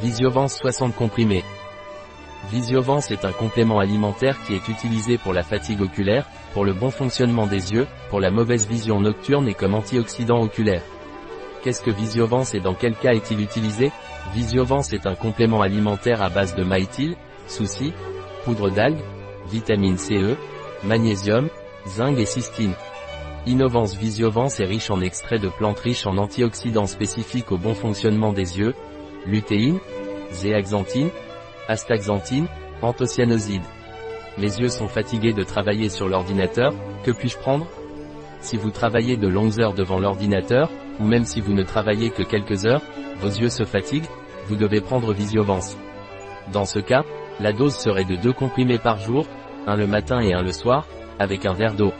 Visiovance 60 comprimés. Visiovance est un complément alimentaire qui est utilisé pour la fatigue oculaire, pour le bon fonctionnement des yeux, pour la mauvaise vision nocturne et comme antioxydant oculaire. Qu'est-ce que Visiovance et dans quel cas est-il utilisé? Visiovance est un complément alimentaire à base de maïtil, souci, poudre d'algues, vitamine CE, magnésium, zinc et cystine. Innovance Visiovance est riche en extraits de plantes riches en antioxydants spécifiques au bon fonctionnement des yeux, lutéine, zéaxanthine, astaxanthine, anthocyanosides. Mes yeux sont fatigués de travailler sur l'ordinateur, que puis-je prendre? Si vous travaillez de longues heures devant l'ordinateur, ou même si vous ne travaillez que quelques heures, vos yeux se fatiguent, vous devez prendre Visiovance. Dans ce cas, la dose serait de deux comprimés par jour, un le matin et un le soir, avec un verre d'eau.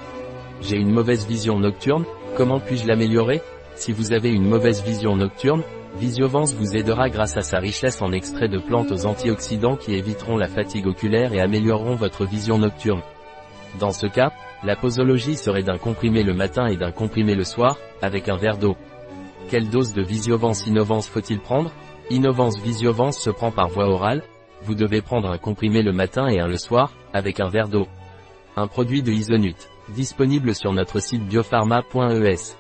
J'ai une mauvaise vision nocturne, comment puis-je l'améliorer? Si vous avez une mauvaise vision nocturne, Visiovance vous aidera grâce à sa richesse en extraits de plantes aux antioxydants qui éviteront la fatigue oculaire et amélioreront votre vision nocturne. Dans ce cas, la posologie serait d'un comprimé le matin et d'un comprimé le soir, avec un verre d'eau. Quelle dose de Visiovance Innovance faut-il prendre? Innovance Visiovance se prend par voie orale, vous devez prendre un comprimé le matin et un le soir, avec un verre d'eau. Un produit de Isonut, disponible sur notre site biopharma.es.